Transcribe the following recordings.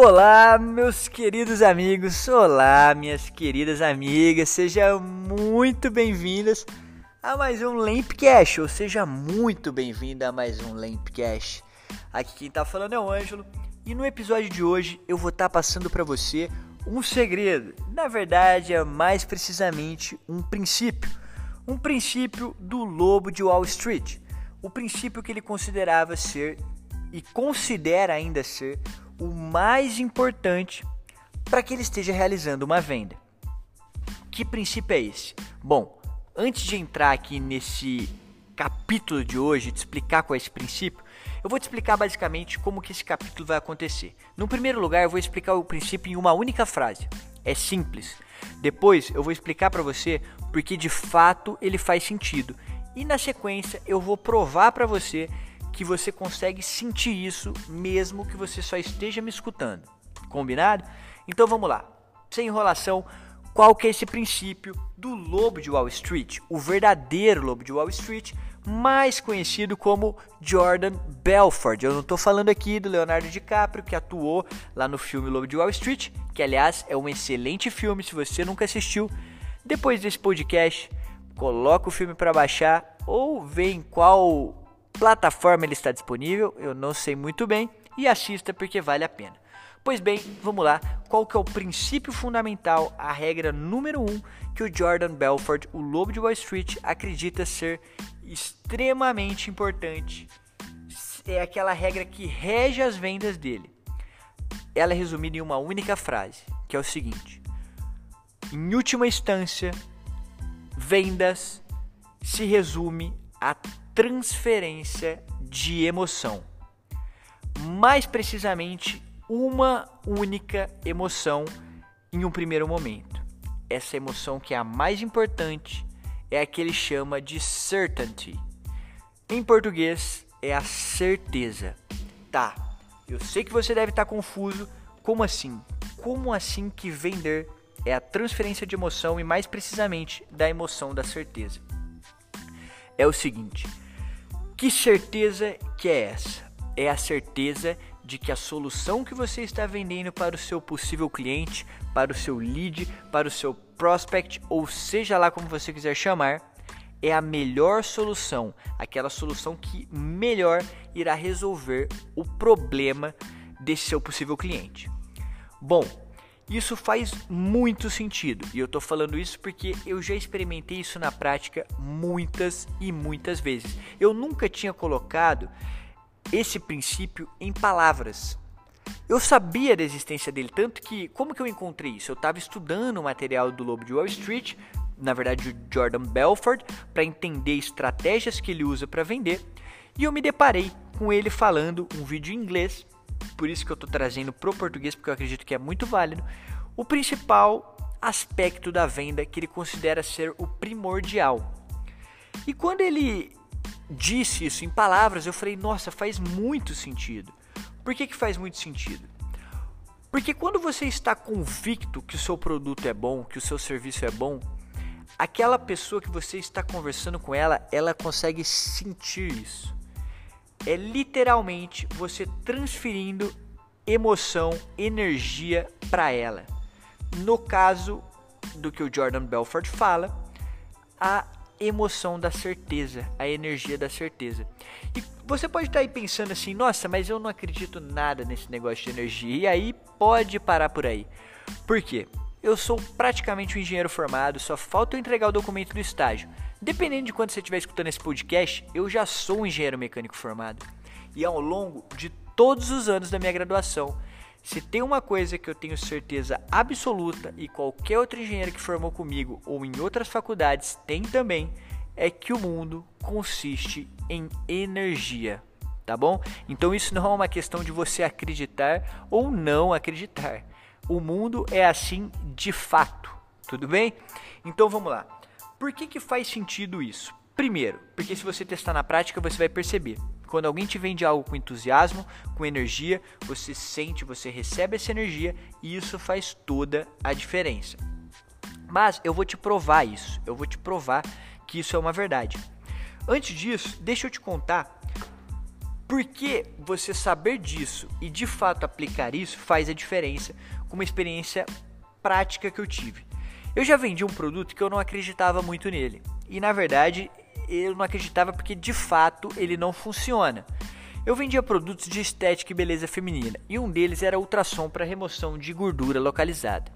Olá, meus queridos amigos, olá, minhas queridas amigas, sejam muito bem-vindas a mais um Lampcast, ou seja, muito bem-vinda a mais um Lampcast. Aqui quem tá falando é o Ângelo, e no episódio de hoje eu vou estar tá passando para você um segredo, na verdade é mais precisamente um princípio, um princípio do lobo de Wall Street, o princípio que ele considerava ser e considera ainda ser o mais importante para que ele esteja realizando uma venda. Que princípio é esse? Bom, antes de entrar aqui nesse capítulo de hoje, de explicar qual é esse princípio, eu vou te explicar basicamente como que esse capítulo vai acontecer. No primeiro lugar, eu vou explicar o princípio em uma única frase. É simples. Depois, eu vou explicar para você porque de fato ele faz sentido. E na sequência, eu vou provar para você que você consegue sentir isso mesmo que você só esteja me escutando. Combinado? Então vamos lá. Sem enrolação, qual que é esse princípio do lobo de Wall Street? O verdadeiro lobo de Wall Street, mais conhecido como Jordan Belfort. Eu não estou falando aqui do Leonardo DiCaprio, que atuou lá no filme Lobo de Wall Street, que aliás é um excelente filme, se você nunca assistiu. Depois desse podcast, coloca o filme para baixar ou vê em qual plataforma ele está disponível, eu não sei muito bem, e assista porque vale a pena. Pois bem, vamos lá. Qual que é o princípio fundamental, a regra número 1 um, que o Jordan Belfort, o lobo de Wall Street, acredita ser extremamente importante? É aquela regra que rege as vendas dele. Ela é resumida em uma única frase, que é o seguinte: Em última instância, vendas se resume a transferência de emoção. Mais precisamente, uma única emoção em um primeiro momento. Essa emoção que é a mais importante é a que ele chama de certainty. Em português, é a certeza. Tá, eu sei que você deve estar confuso. Como assim? Como assim que vender é a transferência de emoção e mais precisamente da emoção da certeza? É o seguinte, que certeza que é essa? É a certeza de que a solução que você está vendendo para o seu possível cliente, para o seu lead, para o seu prospect, ou seja lá como você quiser chamar, é a melhor solução, aquela solução que melhor irá resolver o problema desse seu possível cliente. Bom, isso faz muito sentido e eu estou falando isso porque eu já experimentei isso na prática muitas e muitas vezes. Eu nunca tinha colocado esse princípio em palavras. Eu sabia da existência dele, tanto que, como que eu encontrei isso? Eu estava estudando o material do Lobo de Wall Street, na verdade o Jordan Belfort, para entender estratégias que ele usa para vender, e eu me deparei com ele falando um vídeo em inglês por isso que eu estou trazendo pro português, porque eu acredito que é muito válido, o principal aspecto da venda que ele considera ser o primordial. E quando ele disse isso em palavras, eu falei, nossa, faz muito sentido. Por que, que faz muito sentido? Porque quando você está convicto que o seu produto é bom, que o seu serviço é bom, aquela pessoa que você está conversando com ela, ela consegue sentir isso é literalmente você transferindo emoção, energia para ela. No caso do que o Jordan Belfort fala, a emoção da certeza, a energia da certeza. E você pode estar aí pensando assim: nossa, mas eu não acredito nada nesse negócio de energia. E aí pode parar por aí. Por quê? Eu sou praticamente um engenheiro formado, só falta eu entregar o documento do estágio. Dependendo de quando você estiver escutando esse podcast, eu já sou um engenheiro mecânico formado. E ao longo de todos os anos da minha graduação, se tem uma coisa que eu tenho certeza absoluta e qualquer outro engenheiro que formou comigo ou em outras faculdades tem também, é que o mundo consiste em energia, tá bom? Então isso não é uma questão de você acreditar ou não acreditar. O mundo é assim de fato, tudo bem? Então vamos lá. Por que, que faz sentido isso? Primeiro, porque se você testar na prática, você vai perceber. Quando alguém te vende algo com entusiasmo, com energia, você sente, você recebe essa energia e isso faz toda a diferença. Mas eu vou te provar isso, eu vou te provar que isso é uma verdade. Antes disso, deixa eu te contar Porque você saber disso e de fato aplicar isso faz a diferença com uma experiência prática que eu tive. Eu já vendi um produto que eu não acreditava muito nele. E na verdade, eu não acreditava porque de fato ele não funciona. Eu vendia produtos de estética e beleza feminina, e um deles era ultrassom para remoção de gordura localizada.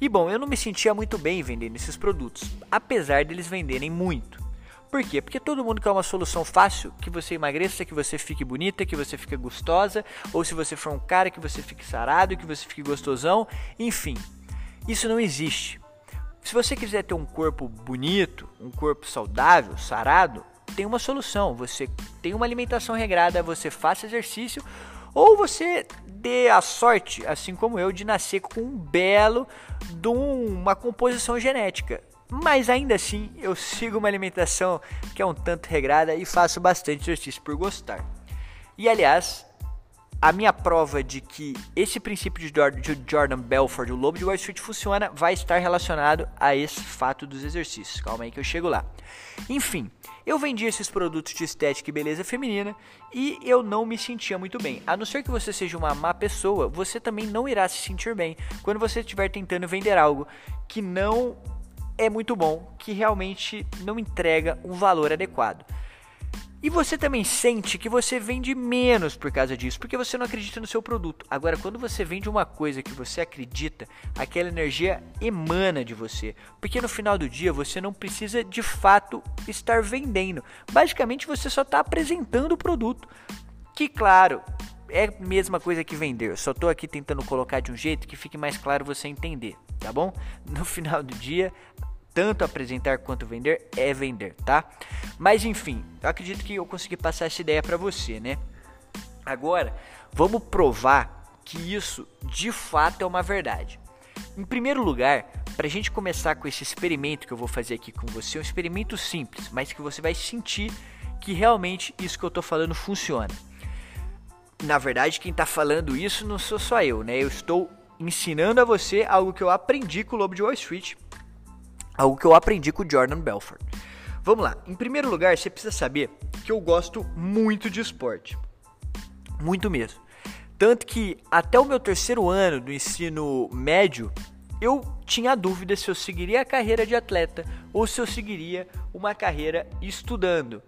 E bom, eu não me sentia muito bem vendendo esses produtos, apesar deles venderem muito. Por quê? Porque todo mundo quer uma solução fácil, que você emagreça, que você fique bonita, que você fique gostosa, ou se você for um cara, que você fique sarado, que você fique gostosão, enfim. Isso não existe. Se você quiser ter um corpo bonito, um corpo saudável, sarado, tem uma solução. Você tem uma alimentação regrada, você faça exercício, ou você dê a sorte, assim como eu, de nascer com um belo de uma composição genética. Mas ainda assim, eu sigo uma alimentação que é um tanto regrada e faço bastante exercício por gostar. E aliás, a minha prova de que esse princípio de Jordan Belfort, o Lobo de Wall Street, funciona, vai estar relacionado a esse fato dos exercícios. Calma aí que eu chego lá. Enfim, eu vendi esses produtos de estética e beleza feminina e eu não me sentia muito bem. A não ser que você seja uma má pessoa, você também não irá se sentir bem quando você estiver tentando vender algo que não é muito bom, que realmente não entrega um valor adequado. E você também sente que você vende menos por causa disso, porque você não acredita no seu produto. Agora, quando você vende uma coisa que você acredita, aquela energia emana de você. Porque no final do dia você não precisa de fato estar vendendo. Basicamente você só está apresentando o produto. Que, claro, é a mesma coisa que vender. Eu só estou aqui tentando colocar de um jeito que fique mais claro você entender, tá bom? No final do dia, tanto apresentar quanto vender é vender, tá? Mas enfim, eu acredito que eu consegui passar essa ideia para você, né? Agora, vamos provar que isso de fato é uma verdade. Em primeiro lugar, para a gente começar com esse experimento que eu vou fazer aqui com você, é um experimento simples, mas que você vai sentir que realmente isso que eu estou falando funciona. Na verdade, quem está falando isso não sou só eu, né? Eu estou ensinando a você algo que eu aprendi com o Lobo de Wall Street Algo que eu aprendi com o Jordan Belfort. Vamos lá. Em primeiro lugar, você precisa saber que eu gosto muito de esporte. Muito mesmo. Tanto que até o meu terceiro ano do ensino médio, eu tinha dúvida se eu seguiria a carreira de atleta ou se eu seguiria uma carreira estudando.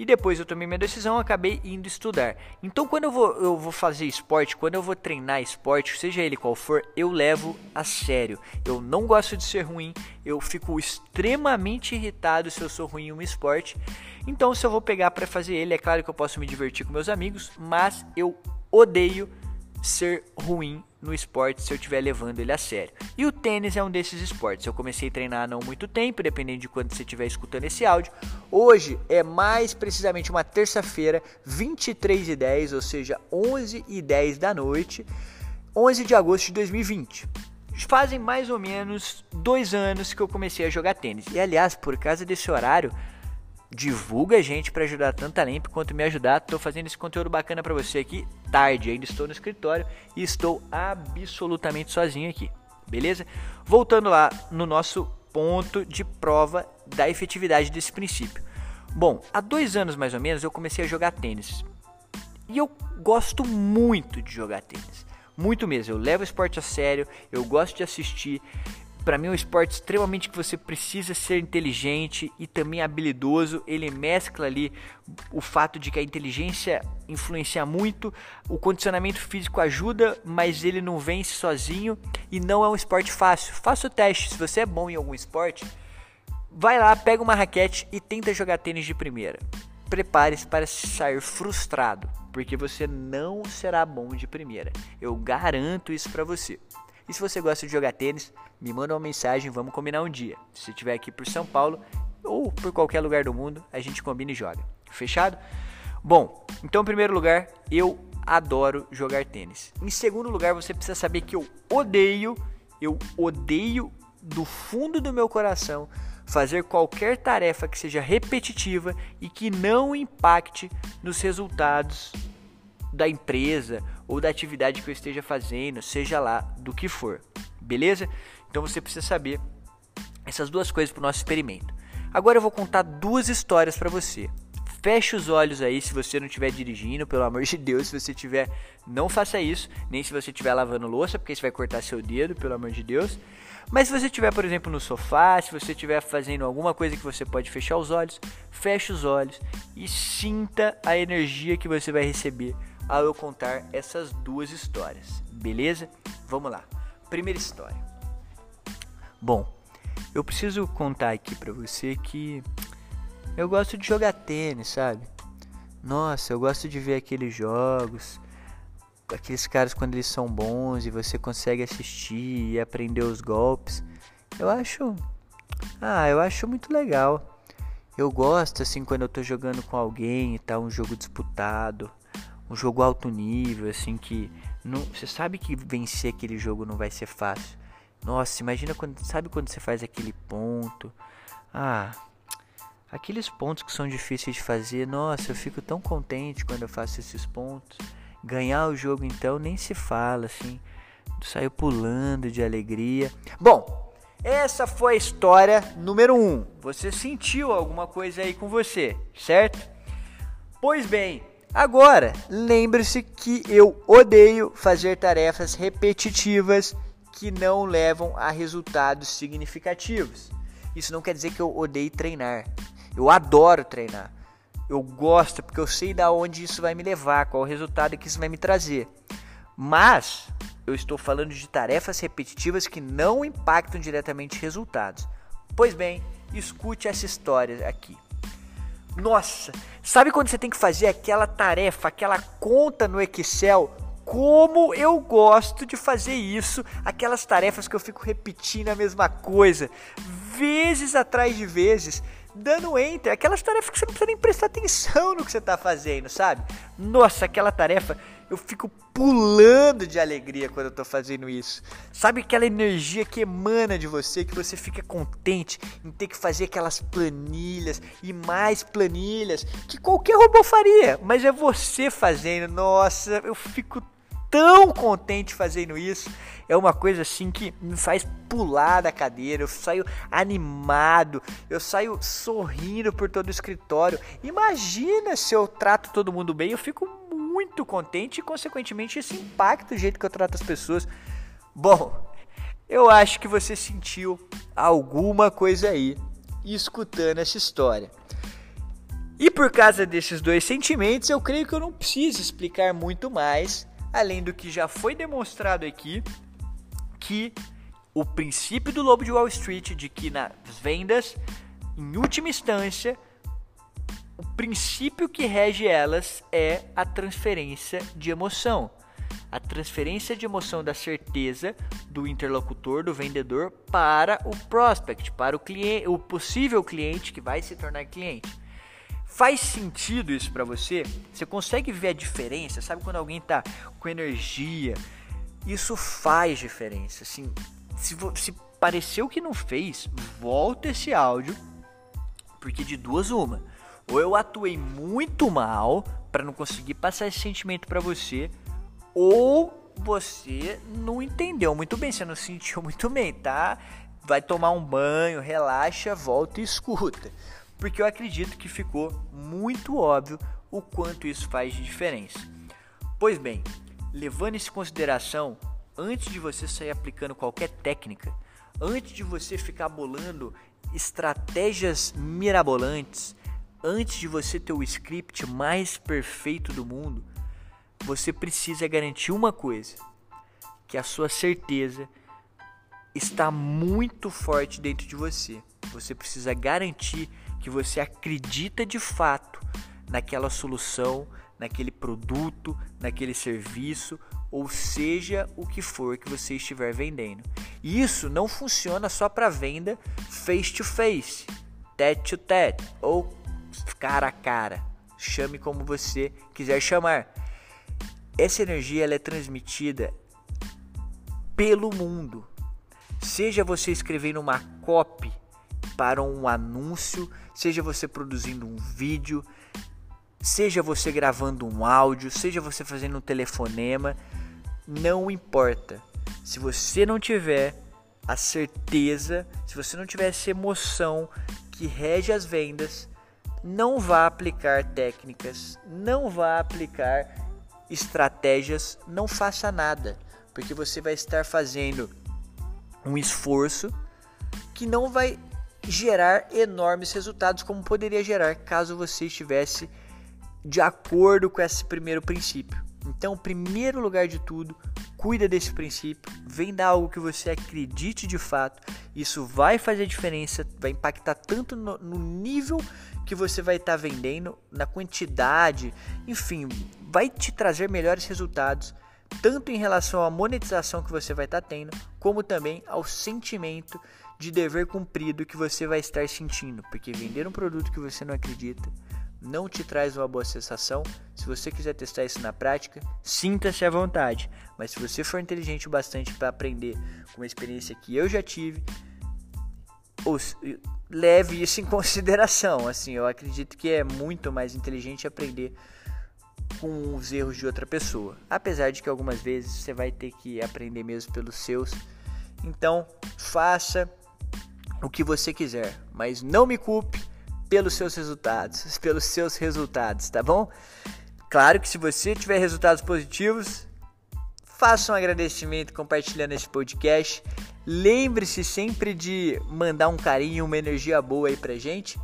E depois eu tomei minha decisão, acabei indo estudar. Então quando eu vou, eu vou fazer esporte, quando eu vou treinar esporte, seja ele qual for, eu levo a sério. Eu não gosto de ser ruim, eu fico extremamente irritado se eu sou ruim em um esporte. Então se eu vou pegar para fazer ele, é claro que eu posso me divertir com meus amigos, mas eu odeio ser ruim no esporte se eu estiver levando ele a sério. E o tênis é um desses esportes. Eu comecei a treinar há não muito tempo, dependendo de quando você estiver escutando esse áudio. Hoje é mais precisamente uma terça-feira, 23 e 10, ou seja, 11 e 10 da noite, 11 de agosto de 2020. Fazem mais ou menos dois anos que eu comecei a jogar tênis. E aliás, por causa desse horário, divulga a gente para ajudar tanto a Lemp quanto me ajudar. Estou fazendo esse conteúdo bacana para você aqui tarde, ainda estou no escritório e estou absolutamente sozinho aqui. Beleza? Voltando lá no nosso ponto de prova da efetividade desse princípio. Bom, há dois anos mais ou menos eu comecei a jogar tênis. E eu gosto muito de jogar tênis. Muito mesmo. Eu levo o esporte a sério, eu gosto de assistir, para mim é um esporte extremamente que você precisa ser inteligente e também habilidoso. Ele mescla ali o fato de que a inteligência influencia muito, o condicionamento físico ajuda, mas ele não vence sozinho e não é um esporte fácil. Faça o teste, se você é bom em algum esporte, vai lá, pega uma raquete e tenta jogar tênis de primeira. Prepare-se para sair frustrado, porque você não será bom de primeira. Eu garanto isso para você. E se você gosta de jogar tênis, me manda uma mensagem, vamos combinar um dia. Se estiver aqui por São Paulo ou por qualquer lugar do mundo, a gente combina e joga. Fechado? Bom, então em primeiro lugar, eu adoro jogar tênis. Em segundo lugar, você precisa saber que eu odeio, eu odeio do fundo do meu coração fazer qualquer tarefa que seja repetitiva e que não impacte nos resultados da empresa ou da atividade que eu esteja fazendo, seja lá do que for. Beleza? Então você precisa saber essas duas coisas para o nosso experimento. Agora eu vou contar duas histórias para você. Feche os olhos aí se você não estiver dirigindo, pelo amor de Deus. Se você tiver, não faça isso. Nem se você estiver lavando louça, porque isso vai cortar seu dedo, pelo amor de Deus. Mas se você estiver, por exemplo, no sofá, se você estiver fazendo alguma coisa que você pode fechar os olhos, feche os olhos e sinta a energia que você vai receber ao eu contar essas duas histórias. Beleza? Vamos lá. Primeira história. Bom, eu preciso contar aqui pra você que eu gosto de jogar tênis, sabe? Nossa, eu gosto de ver aqueles jogos, aqueles caras quando eles são bons e você consegue assistir e aprender os golpes. Eu acho, ah, eu acho muito legal. Eu gosto assim quando eu tô jogando com alguém e tá um jogo disputado, um jogo alto nível, assim que não, você sabe que vencer aquele jogo não vai ser fácil. Nossa, imagina quando, sabe quando você faz aquele ponto? Ah, Aqueles pontos que são difíceis de fazer, nossa, eu fico tão contente quando eu faço esses pontos. Ganhar o jogo então nem se fala assim. Saiu pulando de alegria. Bom, essa foi a história número 1. Um. Você sentiu alguma coisa aí com você, certo? Pois bem, agora lembre-se que eu odeio fazer tarefas repetitivas que não levam a resultados significativos. Isso não quer dizer que eu odeie treinar. Eu adoro treinar. Eu gosto porque eu sei da onde isso vai me levar, qual o resultado que isso vai me trazer. Mas eu estou falando de tarefas repetitivas que não impactam diretamente resultados. Pois bem, escute essa história aqui. Nossa, sabe quando você tem que fazer aquela tarefa, aquela conta no Excel? Como eu gosto de fazer isso, aquelas tarefas que eu fico repetindo a mesma coisa, vezes atrás de vezes dando enter, aquelas tarefas que você não precisa nem prestar atenção no que você está fazendo, sabe? Nossa, aquela tarefa, eu fico pulando de alegria quando eu estou fazendo isso. Sabe aquela energia que emana de você, que você fica contente em ter que fazer aquelas planilhas e mais planilhas que qualquer robô faria, mas é você fazendo. Nossa, eu fico tão contente fazendo isso. É uma coisa assim que me faz pular da cadeira. Eu saio animado, eu saio sorrindo por todo o escritório. Imagina se eu trato todo mundo bem, eu fico muito contente e, consequentemente, isso impacta o jeito que eu trato as pessoas. Bom, eu acho que você sentiu alguma coisa aí escutando essa história. E por causa desses dois sentimentos, eu creio que eu não preciso explicar muito mais além do que já foi demonstrado aqui, que o princípio do lobo de Wall Street de que nas vendas, em última instância, princípio que rege elas é a transferência de emoção. A transferência de emoção da certeza do interlocutor, do vendedor, para o prospect, para o cliente, o possível cliente que vai se tornar cliente. Faz sentido isso para você? Você consegue ver a diferença? Sabe quando alguém tá com energia? Isso faz diferença. Assim, se, se pareceu que não fez, volta esse áudio, porque de duas uma. Ou eu atuei muito mal para não conseguir passar esse sentimento para você, ou você não entendeu muito bem, você não sentiu muito bem, tá? Vai tomar um banho, relaxa, volta e escuta porque eu acredito que ficou muito óbvio o quanto isso faz de diferença. Pois bem, levando isso em consideração, antes de você sair aplicando qualquer técnica, antes de você ficar bolando estratégias mirabolantes, antes de você ter o script mais perfeito do mundo, você precisa garantir uma coisa: que a sua certeza está muito forte dentro de você. Você precisa garantir que você acredita de fato naquela solução, naquele produto, naquele serviço, ou seja o que for que você estiver vendendo. E isso não funciona só para venda face to face, tete to tete ou cara a cara. Chame como você quiser chamar. Essa energia ela é transmitida pelo mundo. Seja você escrevendo uma copy para um anúncio, seja você produzindo um vídeo, seja você gravando um áudio, seja você fazendo um telefonema, não importa. Se você não tiver a certeza, se você não tiver essa emoção que rege as vendas, não vá aplicar técnicas, não vá aplicar estratégias, não faça nada, porque você vai estar fazendo um esforço que não vai gerar enormes resultados como poderia gerar caso você estivesse de acordo com esse primeiro princípio. Então, primeiro lugar de tudo, cuida desse princípio, venda algo que você acredite de fato. Isso vai fazer diferença, vai impactar tanto no, no nível que você vai estar tá vendendo, na quantidade, enfim, vai te trazer melhores resultados, tanto em relação à monetização que você vai estar tá tendo, como também ao sentimento de dever cumprido que você vai estar sentindo, porque vender um produto que você não acredita não te traz uma boa sensação. Se você quiser testar isso na prática, sinta-se à vontade. Mas se você for inteligente o bastante para aprender com uma experiência que eu já tive, leve isso em consideração. Assim, eu acredito que é muito mais inteligente aprender com os erros de outra pessoa. Apesar de que algumas vezes você vai ter que aprender mesmo pelos seus. Então, faça o que você quiser, mas não me culpe pelos seus resultados, pelos seus resultados, tá bom? Claro que se você tiver resultados positivos, faça um agradecimento compartilhando esse podcast. Lembre-se sempre de mandar um carinho, uma energia boa aí pra gente.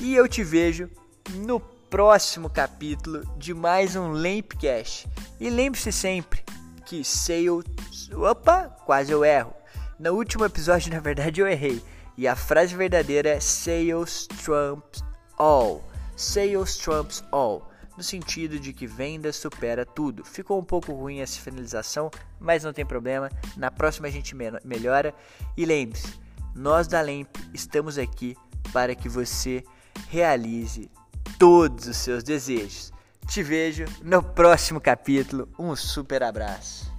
E eu te vejo no próximo capítulo de mais um Lampcast. E lembre-se sempre que sales. Opa, quase eu erro. No último episódio, na verdade, eu errei. E a frase verdadeira é Sales trumps all. Sales trumps all. No sentido de que venda supera tudo. Ficou um pouco ruim essa finalização, mas não tem problema. Na próxima a gente melhora. E lembre-se, nós da Lemp estamos aqui para que você realize todos os seus desejos. Te vejo no próximo capítulo. Um super abraço.